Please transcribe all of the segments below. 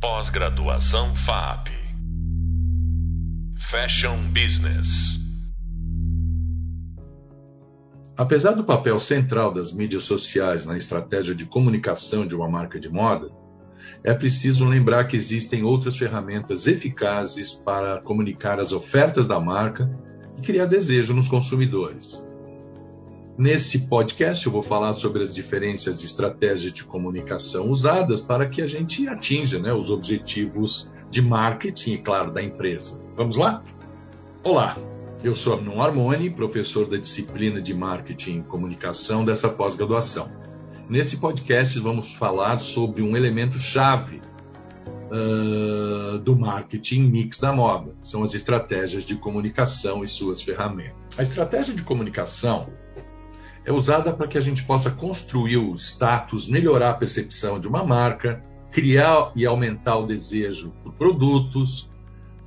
Pós-graduação FAP. Fashion Business. Apesar do papel central das mídias sociais na estratégia de comunicação de uma marca de moda, é preciso lembrar que existem outras ferramentas eficazes para comunicar as ofertas da marca e criar desejo nos consumidores. Nesse podcast, eu vou falar sobre as diferentes estratégias de comunicação usadas para que a gente atinja né, os objetivos de marketing, e claro, da empresa. Vamos lá? Olá, eu sou Arnon Armoni, professor da disciplina de Marketing e Comunicação dessa pós-graduação. Nesse podcast, vamos falar sobre um elemento chave uh, do marketing mix da moda. São as estratégias de comunicação e suas ferramentas. A estratégia de comunicação é usada para que a gente possa construir o status, melhorar a percepção de uma marca, criar e aumentar o desejo por produtos,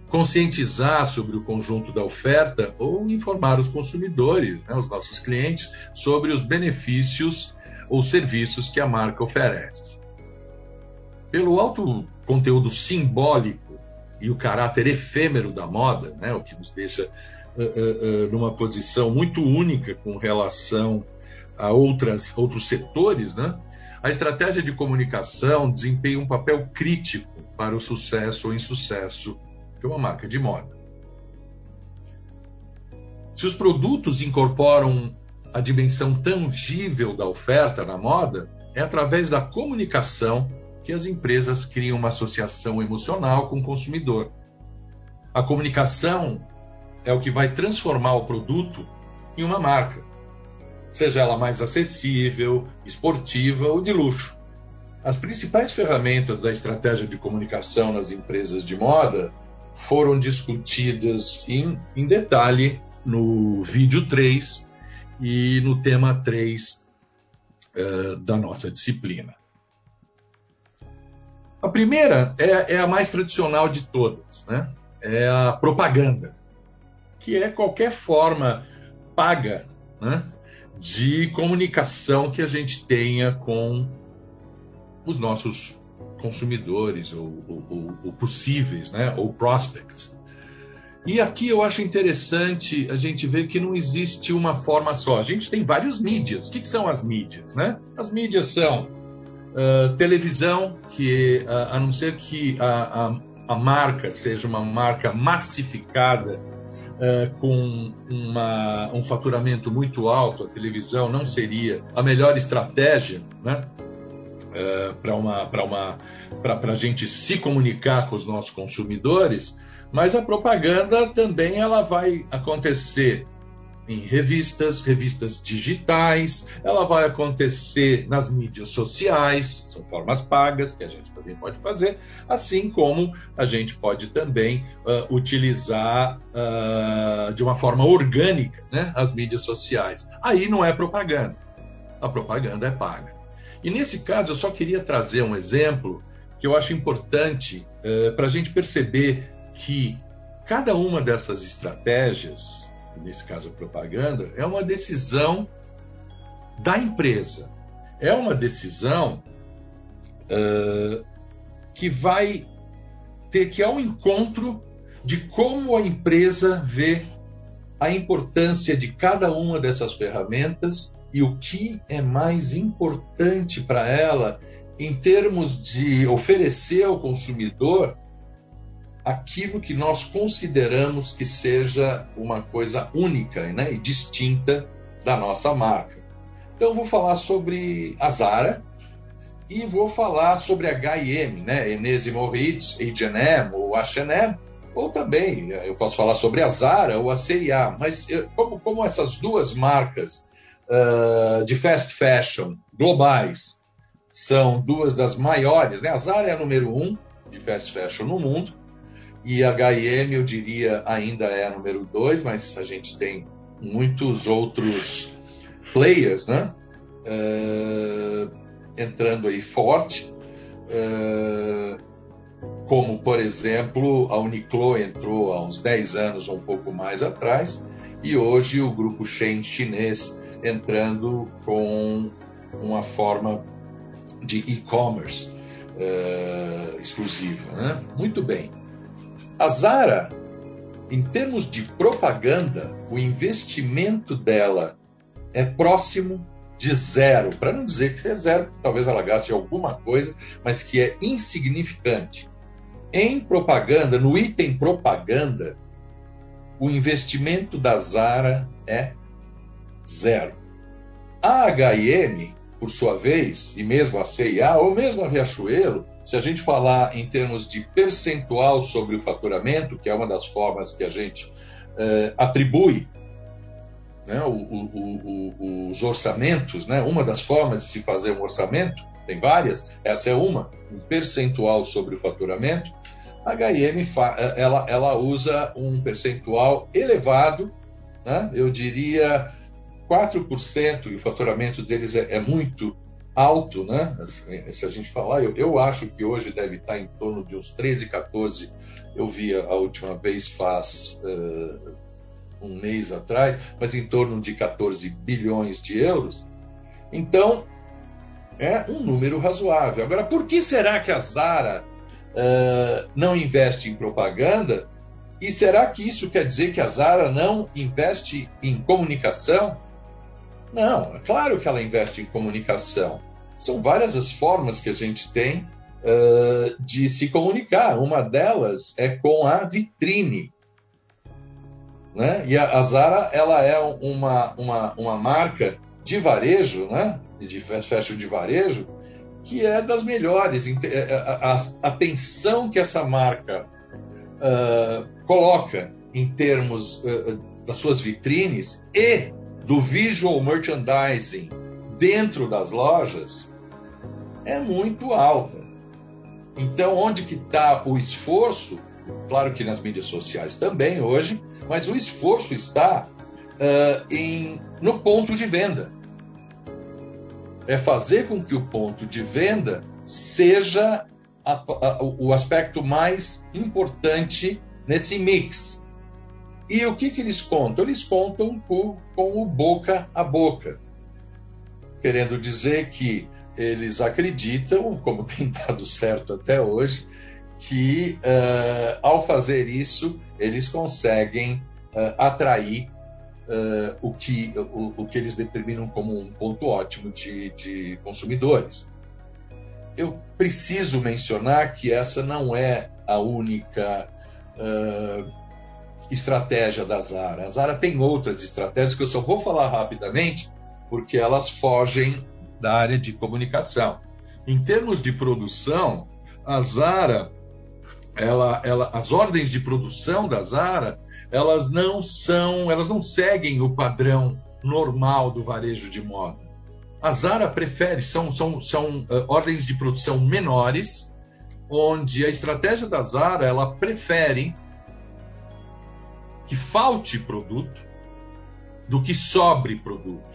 conscientizar sobre o conjunto da oferta ou informar os consumidores, né, os nossos clientes, sobre os benefícios ou serviços que a marca oferece. Pelo alto conteúdo simbólico e o caráter efêmero da moda, né, o que nos deixa numa posição muito única com relação a outras, outros setores, né? a estratégia de comunicação desempenha um papel crítico para o sucesso ou insucesso de uma marca de moda. Se os produtos incorporam a dimensão tangível da oferta na moda, é através da comunicação que as empresas criam uma associação emocional com o consumidor. A comunicação é o que vai transformar o produto em uma marca seja ela mais acessível, esportiva ou de luxo. As principais ferramentas da estratégia de comunicação nas empresas de moda foram discutidas em, em detalhe no vídeo 3 e no tema 3 uh, eh, da nossa disciplina. A primeira é, é, a mais tradicional de todas, né? é a propaganda, que é qualquer forma paga né? de comunicação que a gente tenha com os nossos consumidores ou, ou, ou, possíveis, né, ou prospects. E aqui eu acho interessante a gente ver que não existe uma forma só. A gente tem várias mídias. O que, que são as mídias? Né? As mídias são uh, televisão, que uh, a não ser que a, a, a marca seja uma marca massificada uh, com uma, um faturamento muito alto, a televisão não seria a melhor estratégia né, uh, para uma, uma, a gente se comunicar com os nossos consumidores, mas a propaganda também ela vai acontecer em revistas, revistas digitais, ela vai acontecer nas mídias sociais, são formas pagas que a gente também pode fazer, assim como a gente pode também uh, utilizar uh, de uma forma orgânica né, as mídias sociais. Aí não é propaganda, a propaganda é paga. E nesse caso eu só queria trazer um exemplo que eu acho importante uh, para a gente perceber que cada uma dessas estratégias nesse caso a propaganda, é uma decisão da empresa. É uma decisão uh, que vai ter que ir ao encontro de como a empresa vê a importância de cada uma dessas ferramentas e o que é mais importante para ela em termos de oferecer ao consumidor aquilo que nós consideramos que seja uma coisa única né, e distinta da nossa marca. Então, vou falar sobre a Zara e vou falar sobre a H&M, né, Enésimo Ritz, H&M ou H&M, ou também eu posso falar sobre a Zara ou a C&A, mas como, como, essas duas marcas uh, de fast fashion globais são duas das maiores, né, a Zara é a número um de fast fashion no mundo, e a H&M, eu diria, ainda é a número dois, mas a gente tem muitos outros players, né? Uh, entrando aí forte, uh, como, por exemplo, a Uniqlo entrou há uns 10 anos ou um pouco mais atrás, e hoje o grupo Shein chinês entrando com uma forma de e-commerce uh, exclusiva. Né? Muito bem. A Zara, em termos de propaganda, o investimento dela é próximo de zero, para não dizer que é zero, talvez ela gaste alguma coisa, mas que é insignificante. Em propaganda, no item propaganda, o investimento da Zara é zero. A H&M, por sua vez, e mesmo a CIA, ou mesmo a Riachuelo, se a gente falar em termos de percentual sobre o faturamento, que é uma das formas que a gente eh, atribui né, o, o, o, os orçamentos, né, uma das formas de se fazer um orçamento, tem várias, essa é uma, um percentual sobre o faturamento. A H&M ela, ela usa um percentual elevado, né, eu diria 4%, e o faturamento deles é, é muito alto, né? Se a gente falar, eu, eu, acho que hoje deve estar em torno de uns 13, 14. Eu vi a, última vez faz uh, um mês atrás, mas em torno de 14 bilhões de euros. Então, é um número razoável. Agora, por que será que a Zara uh, não investe em propaganda? E será que isso quer dizer que a Zara não investe em comunicação? Não, é claro que ela investe em comunicação. São várias as formas que a gente tem uh, de se comunicar. Uma delas é com a vitrine. Né? E a, Zara ela é uma, uma, uma marca de varejo, né? de fashion de varejo, que é das melhores. É, é, a, atenção que essa marca uh, coloca em termos uh, das suas vitrines e do visual merchandising dentro das lojas é muito alta. Então, onde que está o esforço? Claro que nas mídias sociais também hoje, mas o esforço está uh, em, no ponto de venda. É fazer com que o ponto de venda seja a, a, o aspecto mais importante nesse mix. E o que, que eles contam? Eles contam com, o boca a boca, querendo dizer que eles acreditam, como tem dado certo até hoje, que uh, ao fazer isso eles conseguem uh, atrair uh, o, que, o, o, que eles determinam como um ponto ótimo de, de consumidores. Eu preciso mencionar que essa não é a única estratégia da Zara. A Zara tem outras estratégias que eu só vou falar rapidamente porque elas fogem da área de comunicação. Em termos de produção, a Zara, ela, ela, as ordens de produção da Zara, elas não são, elas não seguem o padrão normal do varejo de moda. A Zara prefere, são, são, são uh, ordens de produção menores, onde a estratégia da Zara, ela prefere que falte produto do que sobre produto.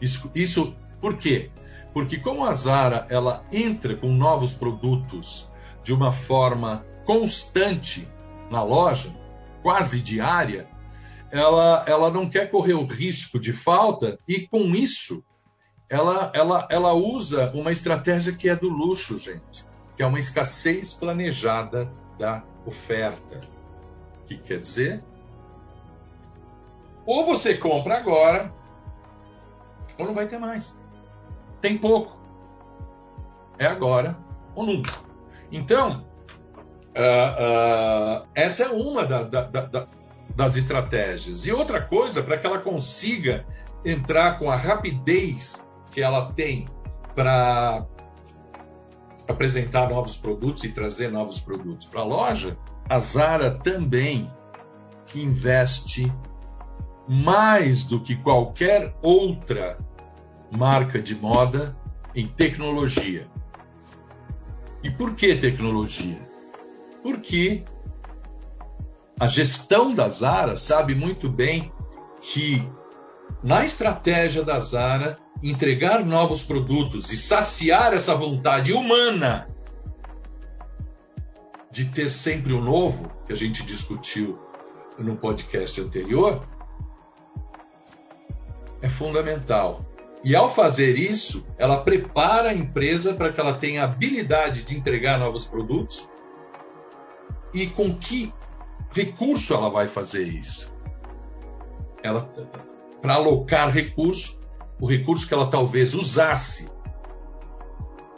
Isso, isso por quê? Porque como a Zara ela entra com novos produtos de uma forma constante na loja, quase diária, ela, ela não quer correr o risco de falta e com isso ela, ela, ela usa uma estratégia que é do luxo, gente, que é uma escassez planejada da oferta. O que quer dizer? Ou você compra agora, ou não vai ter mais tem pouco. É agora ou nunca. Então, uh, uh, essa é uma da, da, da, das estratégias. E outra coisa, para que ela consiga entrar com a rapidez que ela tem para apresentar novos produtos e trazer novos produtos para a loja, a Zara também investe mais do que qualquer outra marca de moda em tecnologia. E por que tecnologia? Porque a gestão da Zara sabe muito bem que na estratégia da Zara entregar novos produtos e saciar essa vontade humana de ter sempre o um novo, que a gente discutiu no podcast anterior, é fundamental. E ao fazer isso, ela prepara a empresa para que ela tenha habilidade de entregar novos produtos. E com que recurso ela vai fazer isso? Ela para alocar recurso, o recurso que ela talvez usasse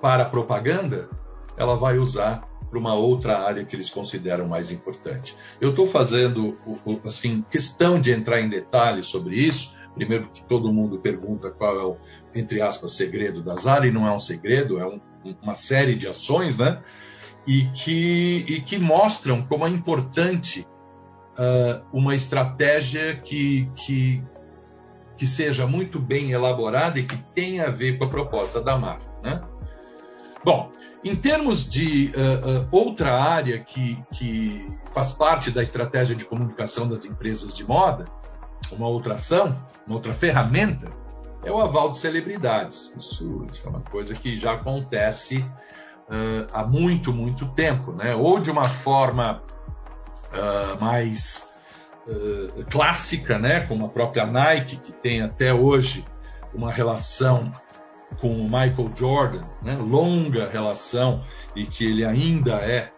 para propaganda, ela vai usar para uma outra área que eles consideram mais importante. Eu estou fazendo assim questão de entrar em detalhes sobre isso, Primeiro que todo mundo pergunta qual é o, entre aspas, segredo da Zara, e não é um segredo, é um, uma série de ações, né? E que, e que mostram como é importante uh, uma estratégia que, que, que seja muito bem elaborada e que tenha a ver com a proposta da marca, né? Bom, em termos de uh, uh, outra área que, que faz parte da estratégia de comunicação das empresas de moda, uma outra ação, uma outra ferramenta, é o aval de celebridades. Isso é uma coisa que já acontece uh, há muito, muito tempo, né? ou de uma forma uh, mais uh, clássica, né? como a própria Nike, que tem até hoje uma relação com o Michael Jordan, né? longa relação, e que ele ainda é,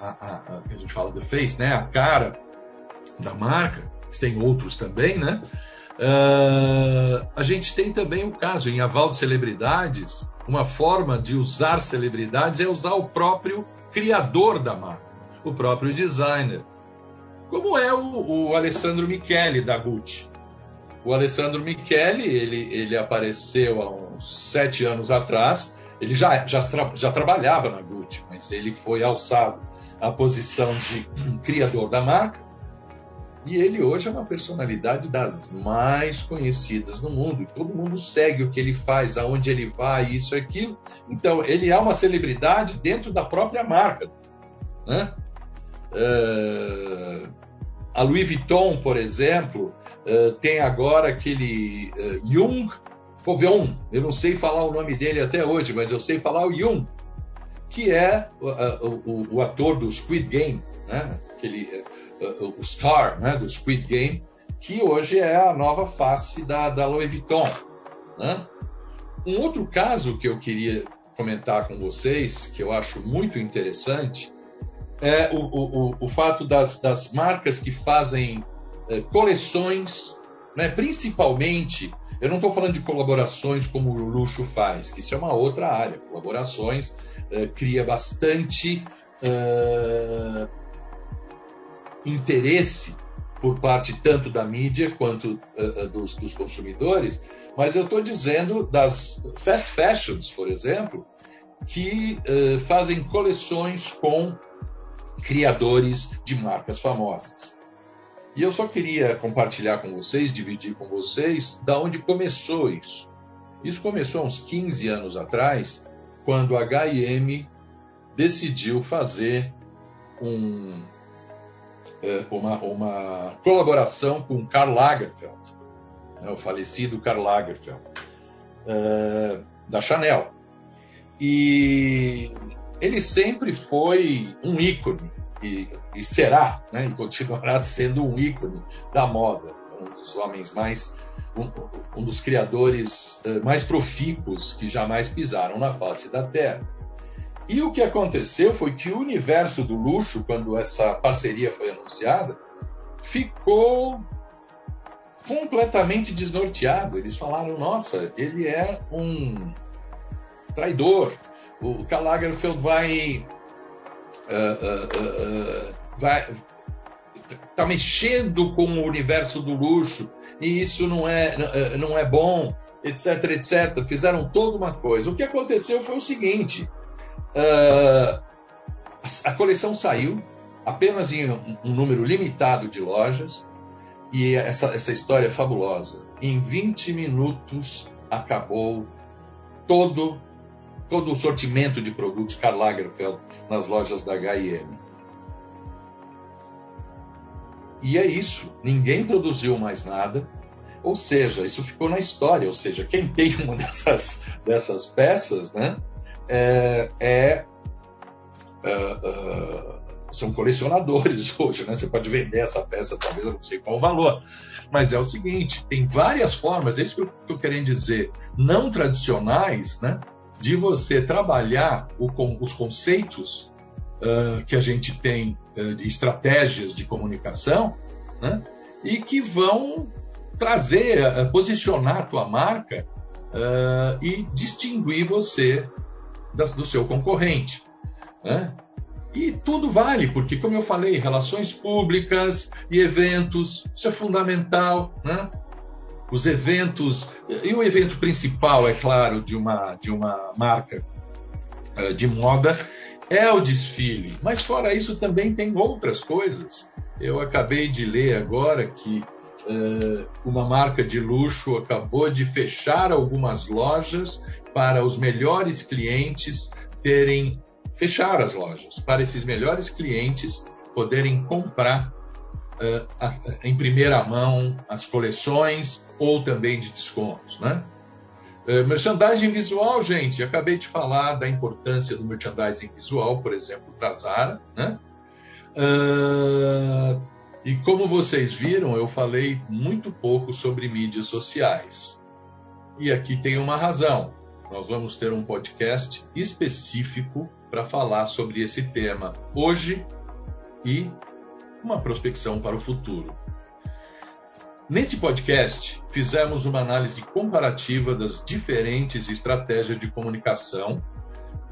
a, a, a, a gente fala the face, né? a cara da marca tem outros também, né? Uh, a gente tem também o caso em aval de celebridades. Uma forma de usar celebridades é usar o próprio criador da marca, o próprio designer, como é o, o Alessandro Michele da Gucci. O Alessandro Michele ele, ele apareceu há uns sete anos atrás. Ele já, já, já trabalhava na Gucci, mas ele foi alçado à posição de criador da marca e ele hoje é uma personalidade das mais conhecidas no mundo. Todo mundo segue o que ele faz, aonde ele vai, isso e aquilo. Então, ele é uma celebridade dentro da própria marca. Né? Uh, a Louis Vuitton, por exemplo, uh, tem agora aquele uh, Jung Poveon. Eu não sei falar o nome dele até hoje, mas eu sei falar o Jung, que é o, o, o ator do Squid Game, né? Aquele, o Star, né, do Squid Game, que hoje é a nova face da, da Louis Vuitton. Né? Um outro caso que eu queria comentar com vocês, que eu acho muito interessante, é o, o, o fato das, das, marcas que fazem é, coleções, né, principalmente, eu não estou falando de colaborações como o luxo faz, que isso é uma outra área. Colaborações é, cria bastante é, interesse por parte tanto da mídia quanto uh, dos, dos, consumidores, mas eu estou dizendo das fast fashions, por exemplo, que uh, fazem coleções com criadores de marcas famosas. E eu só queria compartilhar com vocês, dividir com vocês, da onde começou isso. Isso começou há uns 15 anos atrás, quando a H&M decidiu fazer um, uma, uma colaboração com Karl Lagerfeld, né, o falecido Karl Lagerfeld, é, da Chanel. E ele sempre foi um ícone, e, e será, né, e continuará sendo um ícone da moda, um dos homens mais um, um, dos criadores uh, mais profícuos que jamais pisaram na face da Terra. E o que aconteceu foi que o universo do luxo, quando essa parceria foi anunciada, ficou completamente desnorteado. Eles falaram: nossa, ele é um traidor. O Karl Lagerfeld vai. Uh, uh, uh, vai está mexendo com o universo do luxo e isso não é, não é bom, etc, etc. Fizeram toda uma coisa. O que aconteceu foi o seguinte: Uh, a coleção saiu apenas em um, número limitado de lojas e essa, essa história é fabulosa. Em 20 minutos acabou todo todo o sortimento de produtos Karl Lagerfeld nas lojas da H&M. E é isso, ninguém produziu mais nada, ou seja, isso ficou na história, ou seja, quem tem uma dessas, dessas peças, né, é, é uh, uh, são colecionadores hoje, né? Você pode vender essa peça, talvez eu não sei qual o valor. Mas é o seguinte: tem várias formas, é isso que eu estou querendo dizer, não tradicionais, né? De você trabalhar o, os conceitos uh, que a gente tem uh, de estratégias de comunicação, né? E que vão trazer, uh, posicionar a tua marca e distinguir você do seu concorrente. Né? E tudo vale, porque, como eu falei, relações públicas e eventos, isso é fundamental. Né? Os eventos, e o evento principal, é claro, de uma, de uma marca uh, de moda é o desfile, mas fora isso também tem outras coisas. Eu acabei de ler agora que uh, uma marca de luxo acabou de fechar algumas lojas para os melhores clientes terem fechar as lojas para esses melhores clientes poderem comprar uh, a, em primeira mão as coleções ou também de descontos, né? Uh, merchandising visual, gente, acabei de falar da importância do merchandising visual, por exemplo, para a Zara, né? Uh, e como vocês viram, eu falei muito pouco sobre mídias sociais. E aqui tem uma razão. Nós vamos ter um podcast específico para falar sobre esse tema hoje e uma prospecção para o futuro. Nesse podcast, fizemos uma análise comparativa das diferentes estratégias de comunicação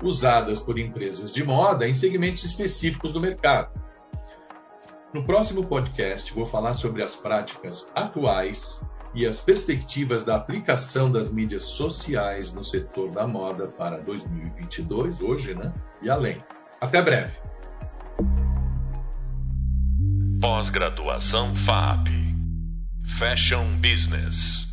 usadas por empresas de moda em segmentos específicos do mercado. No próximo podcast, vou falar sobre as práticas atuais e as perspectivas da aplicação das mídias sociais no setor da moda para 2022, hoje, né? E além. Até breve. Pós-graduação FAP Fashion Business